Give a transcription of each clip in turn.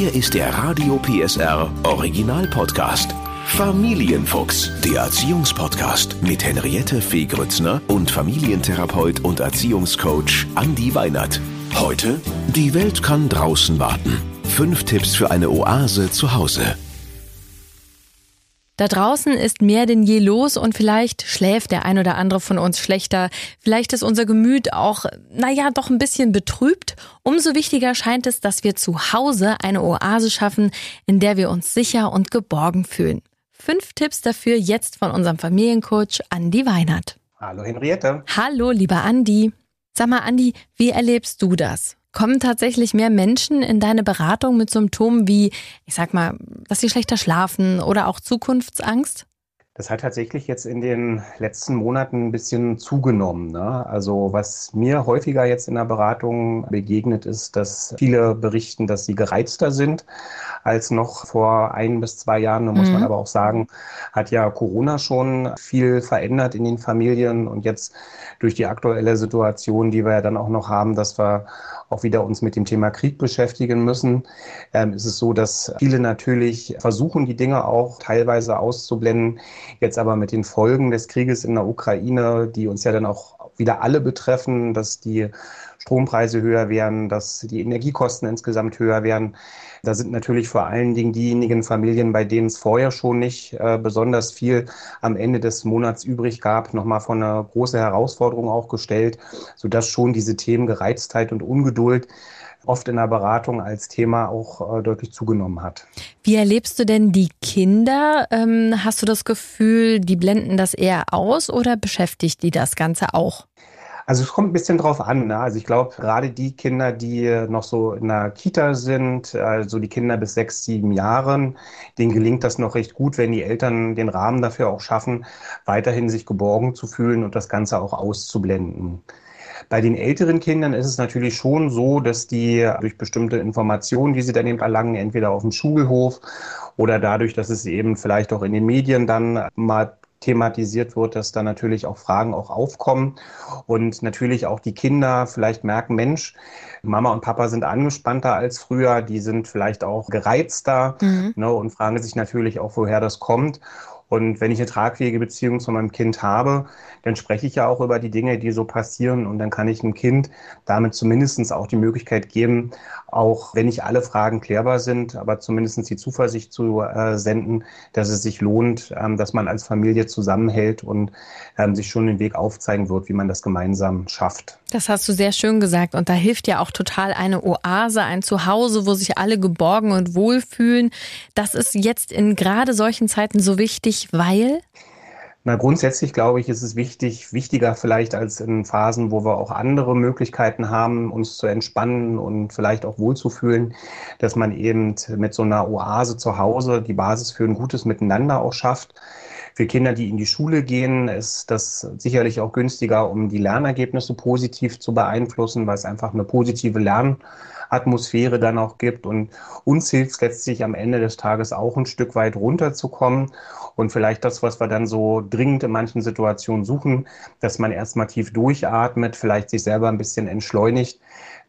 Hier ist der Radio PSR Original Podcast. Familienfuchs, der Erziehungspodcast mit Henriette Fee Grützner und Familientherapeut und Erziehungscoach Andi Weinert. Heute, die Welt kann draußen warten. Fünf Tipps für eine Oase zu Hause. Da draußen ist mehr denn je los und vielleicht schläft der ein oder andere von uns schlechter. Vielleicht ist unser Gemüt auch, naja, doch ein bisschen betrübt. Umso wichtiger scheint es, dass wir zu Hause eine Oase schaffen, in der wir uns sicher und geborgen fühlen. Fünf Tipps dafür jetzt von unserem Familiencoach Andi Weinert. Hallo Henriette. Hallo, lieber Andi. Sag mal, Andi, wie erlebst du das? Kommen tatsächlich mehr Menschen in deine Beratung mit Symptomen wie, ich sag mal, dass sie schlechter schlafen oder auch Zukunftsangst? Das hat tatsächlich jetzt in den letzten Monaten ein bisschen zugenommen. Ne? Also was mir häufiger jetzt in der Beratung begegnet ist, dass viele berichten, dass sie gereizter sind als noch vor ein bis zwei Jahren. Da muss mhm. man aber auch sagen, hat ja Corona schon viel verändert in den Familien und jetzt durch die aktuelle Situation, die wir ja dann auch noch haben, dass wir auch wieder uns mit dem Thema Krieg beschäftigen müssen, ähm, ist so, dass viele natürlich versuchen, die Dinge auch teilweise auszublenden. Jetzt aber mit den Folgen des Krieges in der Ukraine, die uns ja dann auch wieder alle betreffen, dass die Strompreise höher werden, dass die Energiekosten insgesamt höher werden. Da sind natürlich vor allen Dingen diejenigen Familien, bei denen es vorher schon nicht äh, besonders viel am Ende des Monats übrig gab, nochmal von einer großen Herausforderung auch gestellt, sodass schon diese Themen Gereiztheit und Ungeduld oft in der Beratung als Thema auch äh, deutlich zugenommen hat. Wie erlebst du denn die Kinder? Ähm, hast du das Gefühl, die blenden das eher aus oder beschäftigt die das Ganze auch? Also es kommt ein bisschen drauf an. Ne? Also ich glaube, gerade die Kinder, die noch so in der Kita sind, also die Kinder bis sechs, sieben Jahren, denen gelingt das noch recht gut, wenn die Eltern den Rahmen dafür auch schaffen, weiterhin sich geborgen zu fühlen und das Ganze auch auszublenden. Bei den älteren Kindern ist es natürlich schon so, dass die durch bestimmte Informationen, die sie dann eben erlangen, entweder auf dem Schulhof oder dadurch, dass es eben vielleicht auch in den Medien dann mal thematisiert wird, dass da natürlich auch Fragen auch aufkommen und natürlich auch die Kinder vielleicht merken, Mensch, Mama und Papa sind angespannter als früher, die sind vielleicht auch gereizter mhm. ne, und fragen sich natürlich auch, woher das kommt. Und wenn ich eine tragfähige Beziehung zu meinem Kind habe, dann spreche ich ja auch über die Dinge, die so passieren. Und dann kann ich einem Kind damit zumindest auch die Möglichkeit geben, auch wenn nicht alle Fragen klärbar sind, aber zumindest die Zuversicht zu äh, senden, dass es sich lohnt, ähm, dass man als Familie zusammenhält und ähm, sich schon den Weg aufzeigen wird, wie man das gemeinsam schafft. Das hast du sehr schön gesagt. Und da hilft ja auch total eine Oase, ein Zuhause, wo sich alle geborgen und wohlfühlen. Das ist jetzt in gerade solchen Zeiten so wichtig, weil? Na, grundsätzlich glaube ich, ist es wichtig, wichtiger vielleicht als in Phasen, wo wir auch andere Möglichkeiten haben, uns zu entspannen und vielleicht auch wohlzufühlen, dass man eben mit so einer Oase zu Hause die Basis für ein gutes Miteinander auch schafft. Für Kinder, die in die Schule gehen, ist das sicherlich auch günstiger, um die Lernergebnisse positiv zu beeinflussen, weil es einfach eine positive Lernatmosphäre dann auch gibt. Und uns hilft letztlich am Ende des Tages auch ein Stück weit runterzukommen und vielleicht das, was wir dann so dringend in manchen Situationen suchen, dass man erstmal tief durchatmet, vielleicht sich selber ein bisschen entschleunigt,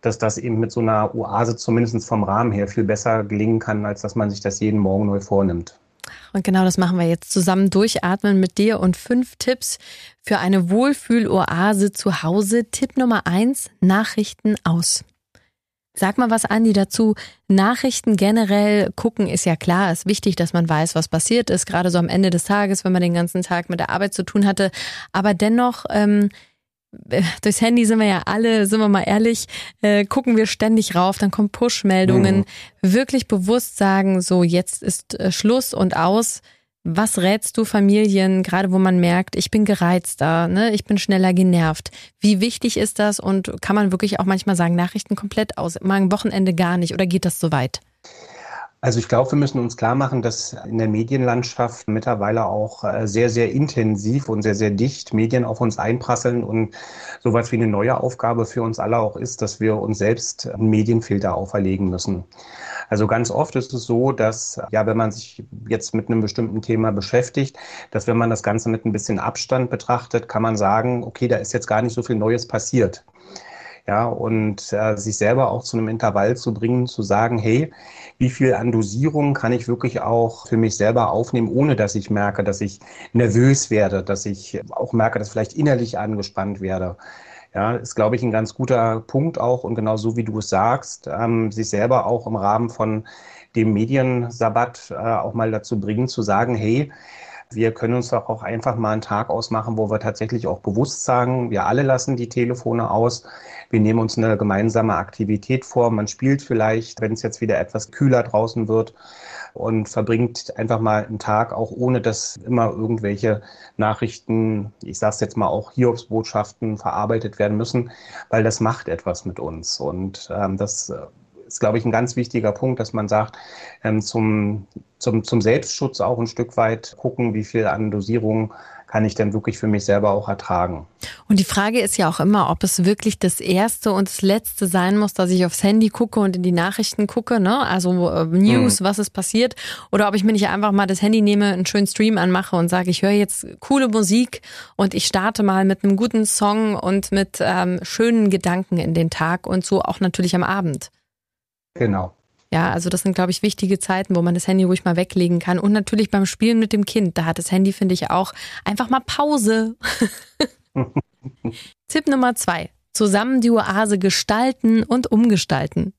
dass das eben mit so einer Oase zumindest vom Rahmen her viel besser gelingen kann, als dass man sich das jeden Morgen neu vornimmt. Und genau das machen wir jetzt zusammen durchatmen mit dir und fünf Tipps für eine Wohlfühloase zu Hause. Tipp Nummer eins, Nachrichten aus. Sag mal was, Andi, dazu. Nachrichten generell gucken ist ja klar, ist wichtig, dass man weiß, was passiert ist, gerade so am Ende des Tages, wenn man den ganzen Tag mit der Arbeit zu tun hatte. Aber dennoch, ähm, durchs Handy sind wir ja alle, sind wir mal ehrlich, äh, gucken wir ständig rauf, dann kommen Push-Meldungen. Mhm. Wirklich bewusst sagen, so jetzt ist äh, Schluss und aus. Was rätst du Familien, gerade wo man merkt, ich bin gereizter, ne, ich bin schneller genervt? Wie wichtig ist das und kann man wirklich auch manchmal sagen, Nachrichten komplett aus, mal ein Wochenende gar nicht oder geht das so weit? Also ich glaube, wir müssen uns klar machen, dass in der Medienlandschaft mittlerweile auch äh, sehr, sehr intensiv und sehr, sehr dicht Medien auf uns einprasseln und sowas wie eine neue Aufgabe für uns alle auch ist, dass wir uns selbst einen Medienfilter auferlegen müssen. Also ganz oft ist es so, dass, ja, wenn man sich jetzt mit einem bestimmten Thema beschäftigt, dass wenn man das Ganze mit ein bisschen Abstand betrachtet, kann man sagen, okay, da ist jetzt gar nicht so viel Neues passiert. Ja, und äh, sich selber auch zu einem Intervall zu bringen, zu sagen, hey, wie viel an Dosierung kann ich wirklich auch für mich selber aufnehmen, ohne dass ich merke, dass ich nervös werde, dass ich auch merke, dass vielleicht innerlich angespannt werde. Ja, ist, glaube ich, ein ganz guter Punkt auch und genau so wie du es sagst, ähm, sich selber auch im Rahmen von dem Mediensabbat äh, auch mal dazu bringen, zu sagen, hey, wir können uns doch auch einfach mal einen Tag ausmachen, wo wir tatsächlich auch bewusst sagen, wir alle lassen die Telefone aus. Wir nehmen uns eine gemeinsame Aktivität vor. Man spielt vielleicht, wenn es jetzt wieder etwas kühler draußen wird und verbringt einfach mal einen Tag auch ohne, dass immer irgendwelche Nachrichten, ich sage es jetzt mal auch Hiobsbotschaften verarbeitet werden müssen, weil das macht etwas mit uns. Und ähm, das ist, glaube ich, ein ganz wichtiger Punkt, dass man sagt, ähm, zum, zum, zum Selbstschutz auch ein Stück weit gucken, wie viel an Dosierung kann ich denn wirklich für mich selber auch ertragen. Und die Frage ist ja auch immer, ob es wirklich das Erste und das Letzte sein muss, dass ich aufs Handy gucke und in die Nachrichten gucke, ne? Also äh, News, mhm. was ist passiert, oder ob ich mir nicht einfach mal das Handy nehme, einen schönen Stream anmache und sage, ich höre jetzt coole Musik und ich starte mal mit einem guten Song und mit ähm, schönen Gedanken in den Tag und so auch natürlich am Abend. Genau. Ja, also das sind, glaube ich, wichtige Zeiten, wo man das Handy ruhig mal weglegen kann. Und natürlich beim Spielen mit dem Kind, da hat das Handy, finde ich, auch einfach mal Pause. Tipp Nummer zwei. Zusammen die Oase gestalten und umgestalten.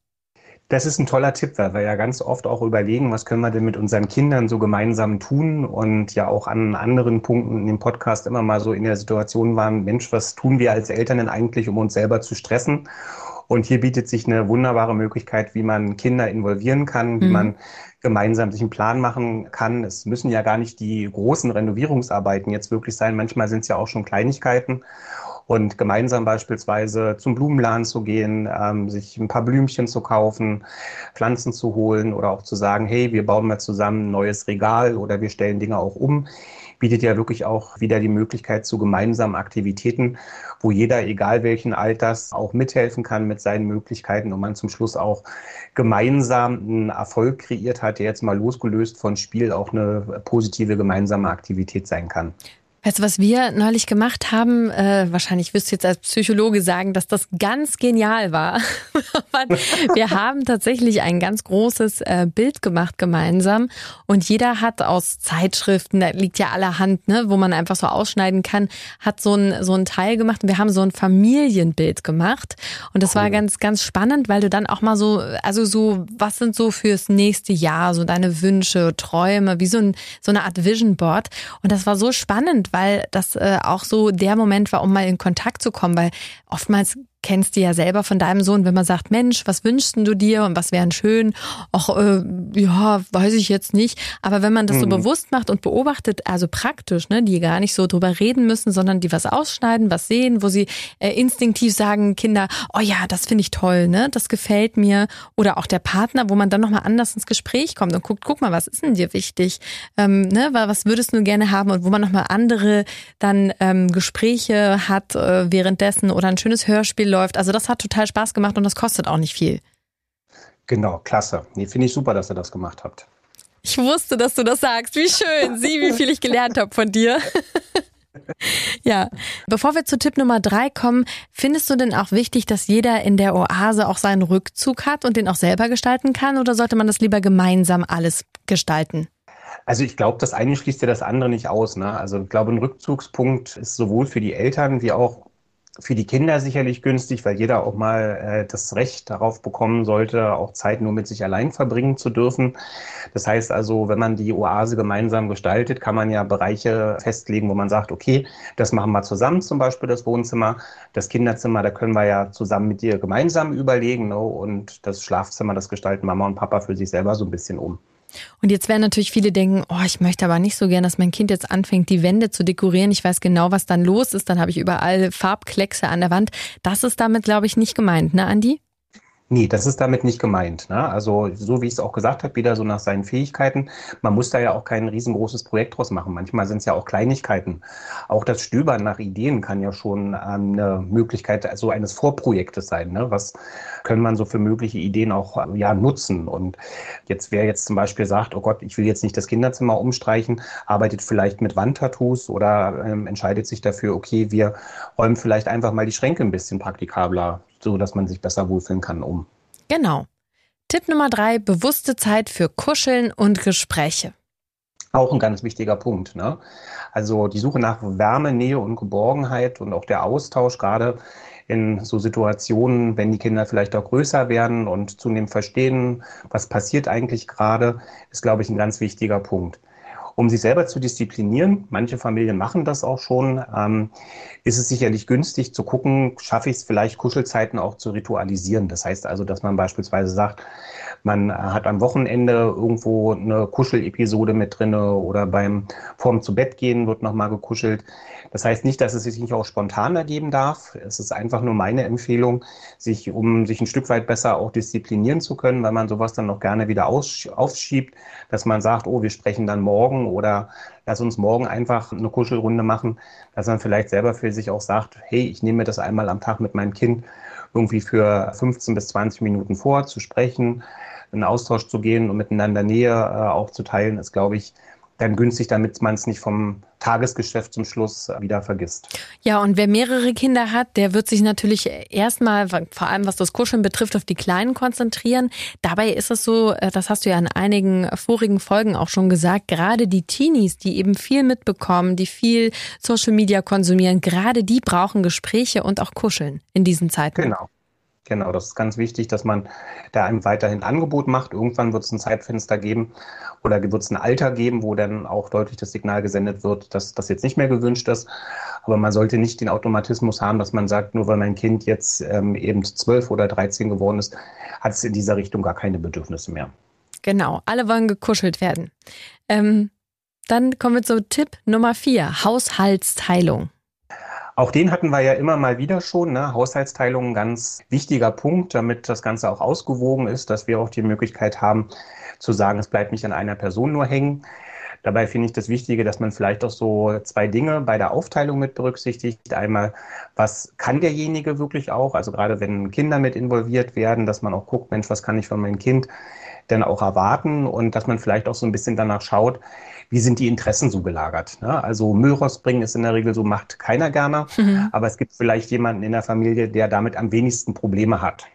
Das ist ein toller Tipp, weil wir ja ganz oft auch überlegen, was können wir denn mit unseren Kindern so gemeinsam tun und ja auch an anderen Punkten in dem Podcast immer mal so in der Situation waren, Mensch, was tun wir als Eltern denn eigentlich, um uns selber zu stressen? Und hier bietet sich eine wunderbare Möglichkeit, wie man Kinder involvieren kann, wie mhm. man gemeinsam sich einen Plan machen kann. Es müssen ja gar nicht die großen Renovierungsarbeiten jetzt wirklich sein. Manchmal sind es ja auch schon Kleinigkeiten. Und gemeinsam beispielsweise zum Blumenladen zu gehen, ähm, sich ein paar Blümchen zu kaufen, Pflanzen zu holen oder auch zu sagen, hey, wir bauen mal zusammen ein neues Regal oder wir stellen Dinge auch um bietet ja wirklich auch wieder die Möglichkeit zu gemeinsamen Aktivitäten, wo jeder, egal welchen Alters, auch mithelfen kann mit seinen Möglichkeiten und man zum Schluss auch gemeinsam einen Erfolg kreiert hat, der jetzt mal losgelöst von Spiel auch eine positive gemeinsame Aktivität sein kann. Weißt du, was wir neulich gemacht haben? Äh, wahrscheinlich wirst du jetzt als Psychologe sagen, dass das ganz genial war. wir haben tatsächlich ein ganz großes äh, Bild gemacht gemeinsam und jeder hat aus Zeitschriften, da liegt ja allerhand, ne, wo man einfach so ausschneiden kann, hat so ein, so ein Teil gemacht und wir haben so ein Familienbild gemacht und das cool. war ganz, ganz spannend, weil du dann auch mal so, also so, was sind so fürs nächste Jahr, so deine Wünsche, Träume, wie so, ein, so eine Art Vision Board und das war so spannend, weil das äh, auch so der Moment war, um mal in Kontakt zu kommen, weil oftmals kennst du ja selber von deinem Sohn, wenn man sagt, Mensch, was wünschst du dir und was wären schön? Ach, äh, ja, weiß ich jetzt nicht. Aber wenn man das mhm. so bewusst macht und beobachtet, also praktisch, ne, die gar nicht so drüber reden müssen, sondern die was ausschneiden, was sehen, wo sie äh, instinktiv sagen, Kinder, oh ja, das finde ich toll, ne, das gefällt mir. Oder auch der Partner, wo man dann nochmal anders ins Gespräch kommt und guckt, guck mal, was ist denn dir wichtig? Ähm, ne, was würdest du gerne haben? Und wo man nochmal andere dann ähm, Gespräche hat äh, währenddessen oder ein schönes Hörspiel läuft. Also das hat total Spaß gemacht und das kostet auch nicht viel. Genau, klasse. Nee, finde ich super, dass ihr das gemacht habt. Ich wusste, dass du das sagst. Wie schön. Sieh, wie viel ich gelernt habe von dir. ja, bevor wir zu Tipp Nummer drei kommen, findest du denn auch wichtig, dass jeder in der Oase auch seinen Rückzug hat und den auch selber gestalten kann oder sollte man das lieber gemeinsam alles gestalten? Also ich glaube, das eine schließt ja das andere nicht aus. Ne? Also ich glaube, ein Rückzugspunkt ist sowohl für die Eltern wie auch für die Kinder sicherlich günstig, weil jeder auch mal äh, das Recht darauf bekommen sollte, auch Zeit nur mit sich allein verbringen zu dürfen. Das heißt also, wenn man die Oase gemeinsam gestaltet, kann man ja Bereiche festlegen, wo man sagt, okay, das machen wir zusammen, zum Beispiel das Wohnzimmer, das Kinderzimmer, da können wir ja zusammen mit dir gemeinsam überlegen ne? und das Schlafzimmer, das gestalten Mama und Papa für sich selber so ein bisschen um. Und jetzt werden natürlich viele denken, oh, ich möchte aber nicht so gern, dass mein Kind jetzt anfängt, die Wände zu dekorieren. Ich weiß genau, was dann los ist. Dann habe ich überall Farbkleckse an der Wand. Das ist damit, glaube ich, nicht gemeint, ne, Andi? Nee, das ist damit nicht gemeint. Ne? Also so wie ich es auch gesagt habe, wieder so nach seinen Fähigkeiten. Man muss da ja auch kein riesengroßes Projekt draus machen. Manchmal sind es ja auch Kleinigkeiten. Auch das Stöbern nach Ideen kann ja schon ähm, eine Möglichkeit so eines Vorprojektes sein. Ne? Was können man so für mögliche Ideen auch ja nutzen? Und jetzt wer jetzt zum Beispiel sagt, oh Gott, ich will jetzt nicht das Kinderzimmer umstreichen, arbeitet vielleicht mit Wandtattoos oder ähm, entscheidet sich dafür, okay, wir räumen vielleicht einfach mal die Schränke ein bisschen praktikabler so dass man sich besser wohlfühlen kann, um. Genau. Tipp Nummer drei, bewusste Zeit für Kuscheln und Gespräche. Auch ein ganz wichtiger Punkt. Ne? Also die Suche nach Wärme, Nähe und Geborgenheit und auch der Austausch, gerade in so Situationen, wenn die Kinder vielleicht auch größer werden und zunehmend verstehen, was passiert eigentlich gerade, ist, glaube ich, ein ganz wichtiger Punkt. Um sich selber zu disziplinieren, manche Familien machen das auch schon, ähm, ist es sicherlich günstig zu gucken, schaffe ich es vielleicht Kuschelzeiten auch zu ritualisieren. Das heißt also, dass man beispielsweise sagt, man hat am Wochenende irgendwo eine Kuschelepisode mit drinne oder beim vorm zu Bett gehen wird nochmal gekuschelt. Das heißt nicht, dass es sich nicht auch spontan ergeben darf. Es ist einfach nur meine Empfehlung, sich, um sich ein Stück weit besser auch disziplinieren zu können, weil man sowas dann noch gerne wieder aufschiebt, dass man sagt, oh, wir sprechen dann morgen oder lass uns morgen einfach eine Kuschelrunde machen, dass man vielleicht selber für sich auch sagt, hey, ich nehme mir das einmal am Tag mit meinem Kind irgendwie für 15 bis 20 Minuten vor, zu sprechen, in Austausch zu gehen und miteinander Nähe äh, auch zu teilen, ist, glaube ich, dann günstig, damit man es nicht vom Tagesgeschäft zum Schluss wieder vergisst. Ja, und wer mehrere Kinder hat, der wird sich natürlich erstmal, vor allem was das Kuscheln betrifft, auf die Kleinen konzentrieren. Dabei ist es so, äh, das hast du ja in einigen vorigen Folgen auch schon gesagt, gerade die Teenies, die eben viel mitbekommen, die viel Social Media konsumieren, gerade die brauchen Gespräche und auch Kuscheln in diesen Zeiten. Genau. Genau, das ist ganz wichtig, dass man da einem weiterhin Angebot macht. Irgendwann wird es ein Zeitfenster geben oder wird es ein Alter geben, wo dann auch deutlich das Signal gesendet wird, dass das jetzt nicht mehr gewünscht ist. Aber man sollte nicht den Automatismus haben, dass man sagt, nur weil mein Kind jetzt ähm, eben zwölf oder dreizehn geworden ist, hat es in dieser Richtung gar keine Bedürfnisse mehr. Genau, alle wollen gekuschelt werden. Ähm, dann kommen wir zu Tipp Nummer vier, Haushaltsteilung. Auch den hatten wir ja immer mal wieder schon. Ne? Haushaltsteilung ein ganz wichtiger Punkt, damit das Ganze auch ausgewogen ist, dass wir auch die Möglichkeit haben zu sagen, es bleibt nicht an einer Person nur hängen. Dabei finde ich das Wichtige, dass man vielleicht auch so zwei Dinge bei der Aufteilung mit berücksichtigt. Einmal, was kann derjenige wirklich auch? Also gerade wenn Kinder mit involviert werden, dass man auch guckt, Mensch, was kann ich von meinem Kind denn auch erwarten? Und dass man vielleicht auch so ein bisschen danach schaut, wie sind die Interessen so gelagert. Ne? Also Müll rausbringen ist in der Regel so, macht keiner gerne, mhm. aber es gibt vielleicht jemanden in der Familie, der damit am wenigsten Probleme hat.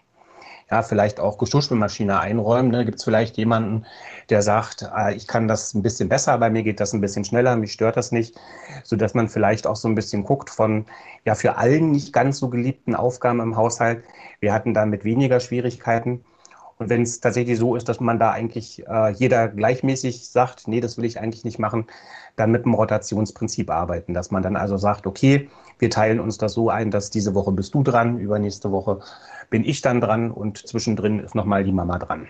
Ja, vielleicht auch Geschirrspülmaschine einräumen. Ne? Gibt es vielleicht jemanden, der sagt, äh, ich kann das ein bisschen besser, bei mir geht das ein bisschen schneller, mich stört das nicht, so dass man vielleicht auch so ein bisschen guckt von ja für allen nicht ganz so geliebten Aufgaben im Haushalt. Wir hatten damit weniger Schwierigkeiten. Und wenn es tatsächlich so ist, dass man da eigentlich äh, jeder gleichmäßig sagt, nee, das will ich eigentlich nicht machen, dann mit dem Rotationsprinzip arbeiten, dass man dann also sagt, okay, wir teilen uns das so ein, dass diese Woche bist du dran, übernächste Woche bin ich dann dran und zwischendrin ist nochmal die Mama dran.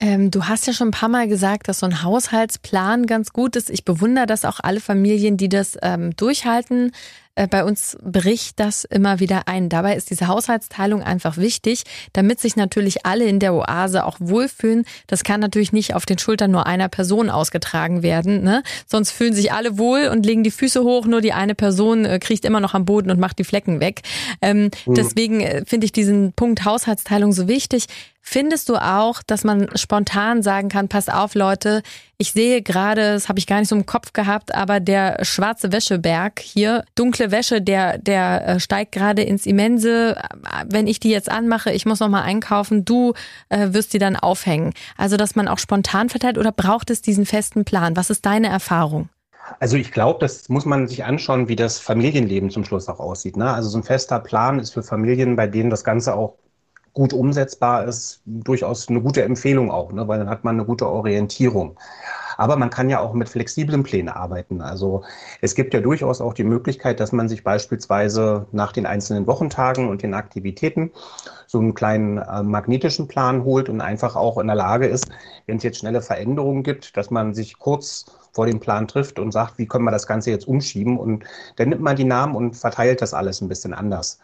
Ähm, du hast ja schon ein paar Mal gesagt, dass so ein Haushaltsplan ganz gut ist. Ich bewundere das auch alle Familien, die das ähm, durchhalten. Äh, bei uns bricht das immer wieder ein. Dabei ist diese Haushaltsteilung einfach wichtig, damit sich natürlich alle in der Oase auch wohlfühlen. Das kann natürlich nicht auf den Schultern nur einer Person ausgetragen werden. Ne? Sonst fühlen sich alle wohl und legen die Füße hoch. Nur die eine Person äh, kriecht immer noch am Boden und macht die Flecken weg. Ähm, mhm. Deswegen äh, finde ich diesen Punkt Haushaltsteilung so wichtig. Findest du auch, dass man spontan sagen kann, pass auf Leute, ich sehe gerade, das habe ich gar nicht so im Kopf gehabt, aber der schwarze Wäscheberg hier, dunkle Wäsche, der, der äh, steigt gerade ins Immense. Wenn ich die jetzt anmache, ich muss nochmal einkaufen, du äh, wirst die dann aufhängen. Also, dass man auch spontan verteilt oder braucht es diesen festen Plan? Was ist deine Erfahrung? Also ich glaube, das muss man sich anschauen, wie das Familienleben zum Schluss auch aussieht. Ne? Also so ein fester Plan ist für Familien, bei denen das Ganze auch gut umsetzbar ist, durchaus eine gute Empfehlung auch, ne? weil dann hat man eine gute Orientierung. Aber man kann ja auch mit flexiblen Plänen arbeiten. Also es gibt ja durchaus auch die Möglichkeit, dass man sich beispielsweise nach den einzelnen Wochentagen und den Aktivitäten so einen kleinen äh, magnetischen Plan holt und einfach auch in der Lage ist, wenn es jetzt schnelle Veränderungen gibt, dass man sich kurz vor dem Plan trifft und sagt, wie können wir das Ganze jetzt umschieben? Und dann nimmt man die Namen und verteilt das alles ein bisschen anders.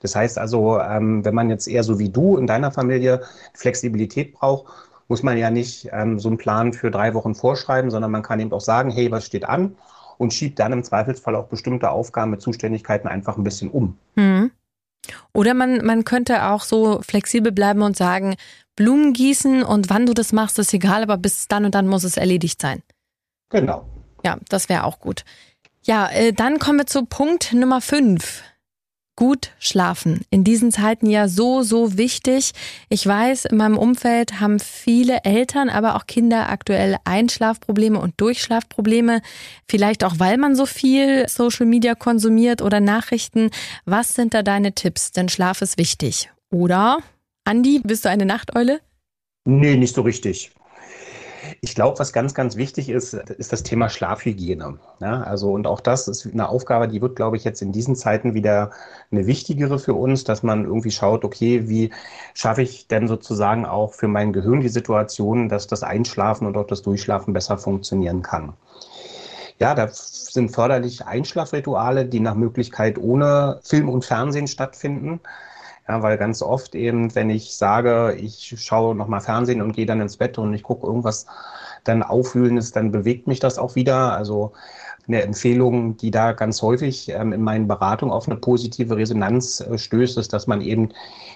Das heißt also, ähm, wenn man jetzt eher so wie du in deiner Familie Flexibilität braucht, muss man ja nicht ähm, so einen Plan für drei Wochen vorschreiben, sondern man kann eben auch sagen, hey, was steht an? Und schiebt dann im Zweifelsfall auch bestimmte Aufgaben mit Zuständigkeiten einfach ein bisschen um. Mhm. Oder man, man könnte auch so flexibel bleiben und sagen, Blumen gießen und wann du das machst, ist egal, aber bis dann und dann muss es erledigt sein. Genau. Ja, das wäre auch gut. Ja, äh, dann kommen wir zu Punkt Nummer fünf. Gut schlafen. In diesen Zeiten ja so, so wichtig. Ich weiß, in meinem Umfeld haben viele Eltern, aber auch Kinder aktuell Einschlafprobleme und Durchschlafprobleme. Vielleicht auch, weil man so viel Social Media konsumiert oder Nachrichten. Was sind da deine Tipps? Denn Schlaf ist wichtig. Oder? Andi, bist du eine Nachteule? Nee, nicht so richtig. Ich glaube, was ganz, ganz wichtig ist, ist das Thema Schlafhygiene. Ja, also, und auch das ist eine Aufgabe, die wird, glaube ich, jetzt in diesen Zeiten wieder eine wichtigere für uns, dass man irgendwie schaut, okay, wie schaffe ich denn sozusagen auch für mein Gehirn die Situation, dass das Einschlafen und auch das Durchschlafen besser funktionieren kann. Ja, da sind förderlich Einschlafrituale, die nach Möglichkeit ohne Film und Fernsehen stattfinden. Ja, weil ganz oft eben, wenn ich sage, ich schaue nochmal Fernsehen und gehe dann ins Bett und ich gucke irgendwas dann Aufwühlendes, dann bewegt mich das auch wieder. Also eine Empfehlung, die da ganz häufig ähm, in meinen Beratungen auf eine positive Resonanz äh, stößt, ist, dass man eben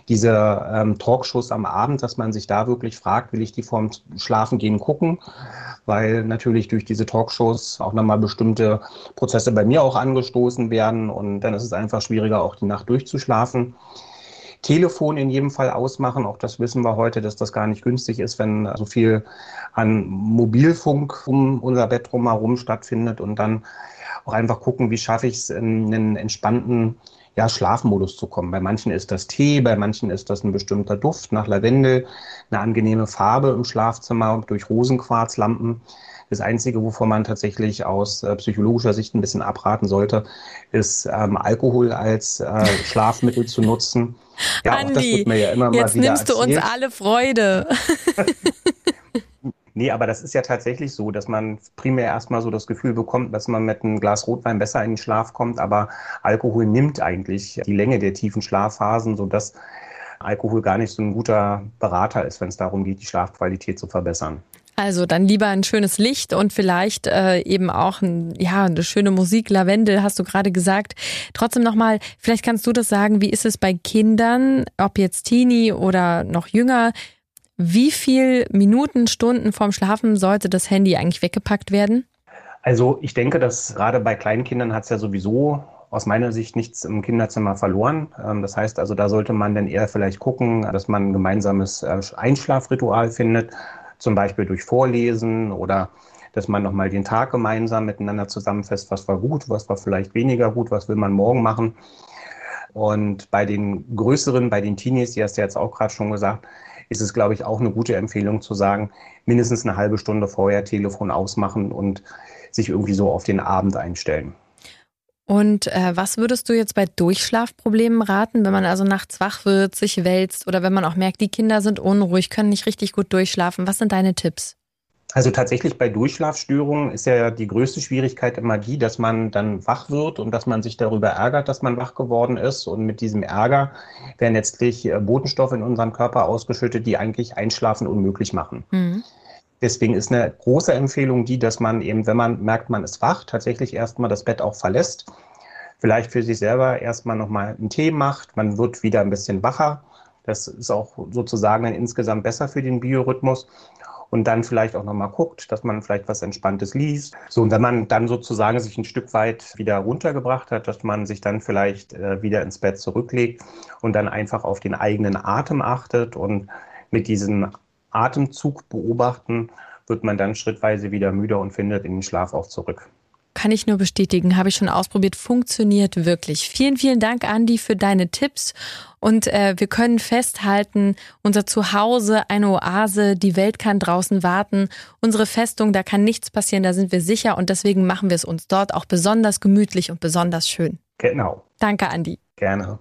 diese ähm, Talkshows am Abend, dass man sich da wirklich fragt, will ich die vorm Schlafengehen gucken? Weil natürlich durch diese Talkshows auch nochmal bestimmte Prozesse bei mir auch angestoßen werden und dann ist es einfach schwieriger, auch die Nacht durchzuschlafen. Telefon in jedem Fall ausmachen. Auch das wissen wir heute, dass das gar nicht günstig ist, wenn so viel an Mobilfunk um unser Bett herum stattfindet und dann auch einfach gucken, wie schaffe ich es, in einen entspannten ja, Schlafmodus zu kommen. Bei manchen ist das Tee, bei manchen ist das ein bestimmter Duft nach Lavendel, eine angenehme Farbe im Schlafzimmer durch Rosenquarzlampen. Das Einzige, wovon man tatsächlich aus äh, psychologischer Sicht ein bisschen abraten sollte, ist ähm, Alkohol als äh, Schlafmittel zu nutzen. Ja, Andi, auch das wird mir ja immer mal jetzt wieder nimmst erzählt. du uns alle Freude. Nee, aber das ist ja tatsächlich so, dass man primär erstmal so das Gefühl bekommt, dass man mit einem Glas Rotwein besser in den Schlaf kommt, aber Alkohol nimmt eigentlich die Länge der tiefen Schlafphasen, sodass Alkohol gar nicht so ein guter Berater ist, wenn es darum geht, die Schlafqualität zu verbessern. Also dann lieber ein schönes Licht und vielleicht äh, eben auch ein, ja, eine schöne Musik, Lavendel, hast du gerade gesagt. Trotzdem nochmal, vielleicht kannst du das sagen, wie ist es bei Kindern, ob jetzt Teenie oder noch jünger, wie viel Minuten, Stunden vorm Schlafen sollte das Handy eigentlich weggepackt werden? Also ich denke, dass gerade bei kleinen Kindern hat es ja sowieso aus meiner Sicht nichts im Kinderzimmer verloren. Ähm, das heißt also, da sollte man dann eher vielleicht gucken, dass man ein gemeinsames äh, Einschlafritual findet zum Beispiel durch Vorlesen oder dass man nochmal den Tag gemeinsam miteinander zusammenfasst, was war gut, was war vielleicht weniger gut, was will man morgen machen. Und bei den größeren, bei den Teenies, die hast du jetzt auch gerade schon gesagt, ist es, glaube ich, auch eine gute Empfehlung zu sagen, mindestens eine halbe Stunde vorher Telefon ausmachen und sich irgendwie so auf den Abend einstellen. Und äh, was würdest du jetzt bei Durchschlafproblemen raten, wenn man also nachts wach wird, sich wälzt oder wenn man auch merkt, die Kinder sind unruhig, können nicht richtig gut durchschlafen? Was sind deine Tipps? Also tatsächlich bei Durchschlafstörungen ist ja die größte Schwierigkeit immer die, dass man dann wach wird und dass man sich darüber ärgert, dass man wach geworden ist. Und mit diesem Ärger werden letztlich äh, Botenstoffe in unserem Körper ausgeschüttet, die eigentlich Einschlafen unmöglich machen. Mhm. Deswegen ist eine große Empfehlung die, dass man eben, wenn man merkt, man ist wach, tatsächlich erstmal das Bett auch verlässt. Vielleicht für sich selber erstmal nochmal einen Tee macht. Man wird wieder ein bisschen wacher. Das ist auch sozusagen dann insgesamt besser für den Biorhythmus. Und dann vielleicht auch nochmal guckt, dass man vielleicht was Entspanntes liest. So, und wenn man dann sozusagen sich ein Stück weit wieder runtergebracht hat, dass man sich dann vielleicht äh, wieder ins Bett zurücklegt und dann einfach auf den eigenen Atem achtet und mit diesen Atemzug beobachten, wird man dann schrittweise wieder müder und findet in den Schlaf auch zurück. Kann ich nur bestätigen, habe ich schon ausprobiert, funktioniert wirklich. Vielen, vielen Dank, Andi, für deine Tipps. Und äh, wir können festhalten, unser Zuhause, eine Oase, die Welt kann draußen warten. Unsere Festung, da kann nichts passieren, da sind wir sicher und deswegen machen wir es uns dort auch besonders gemütlich und besonders schön. Genau. Danke, Andi. Gerne.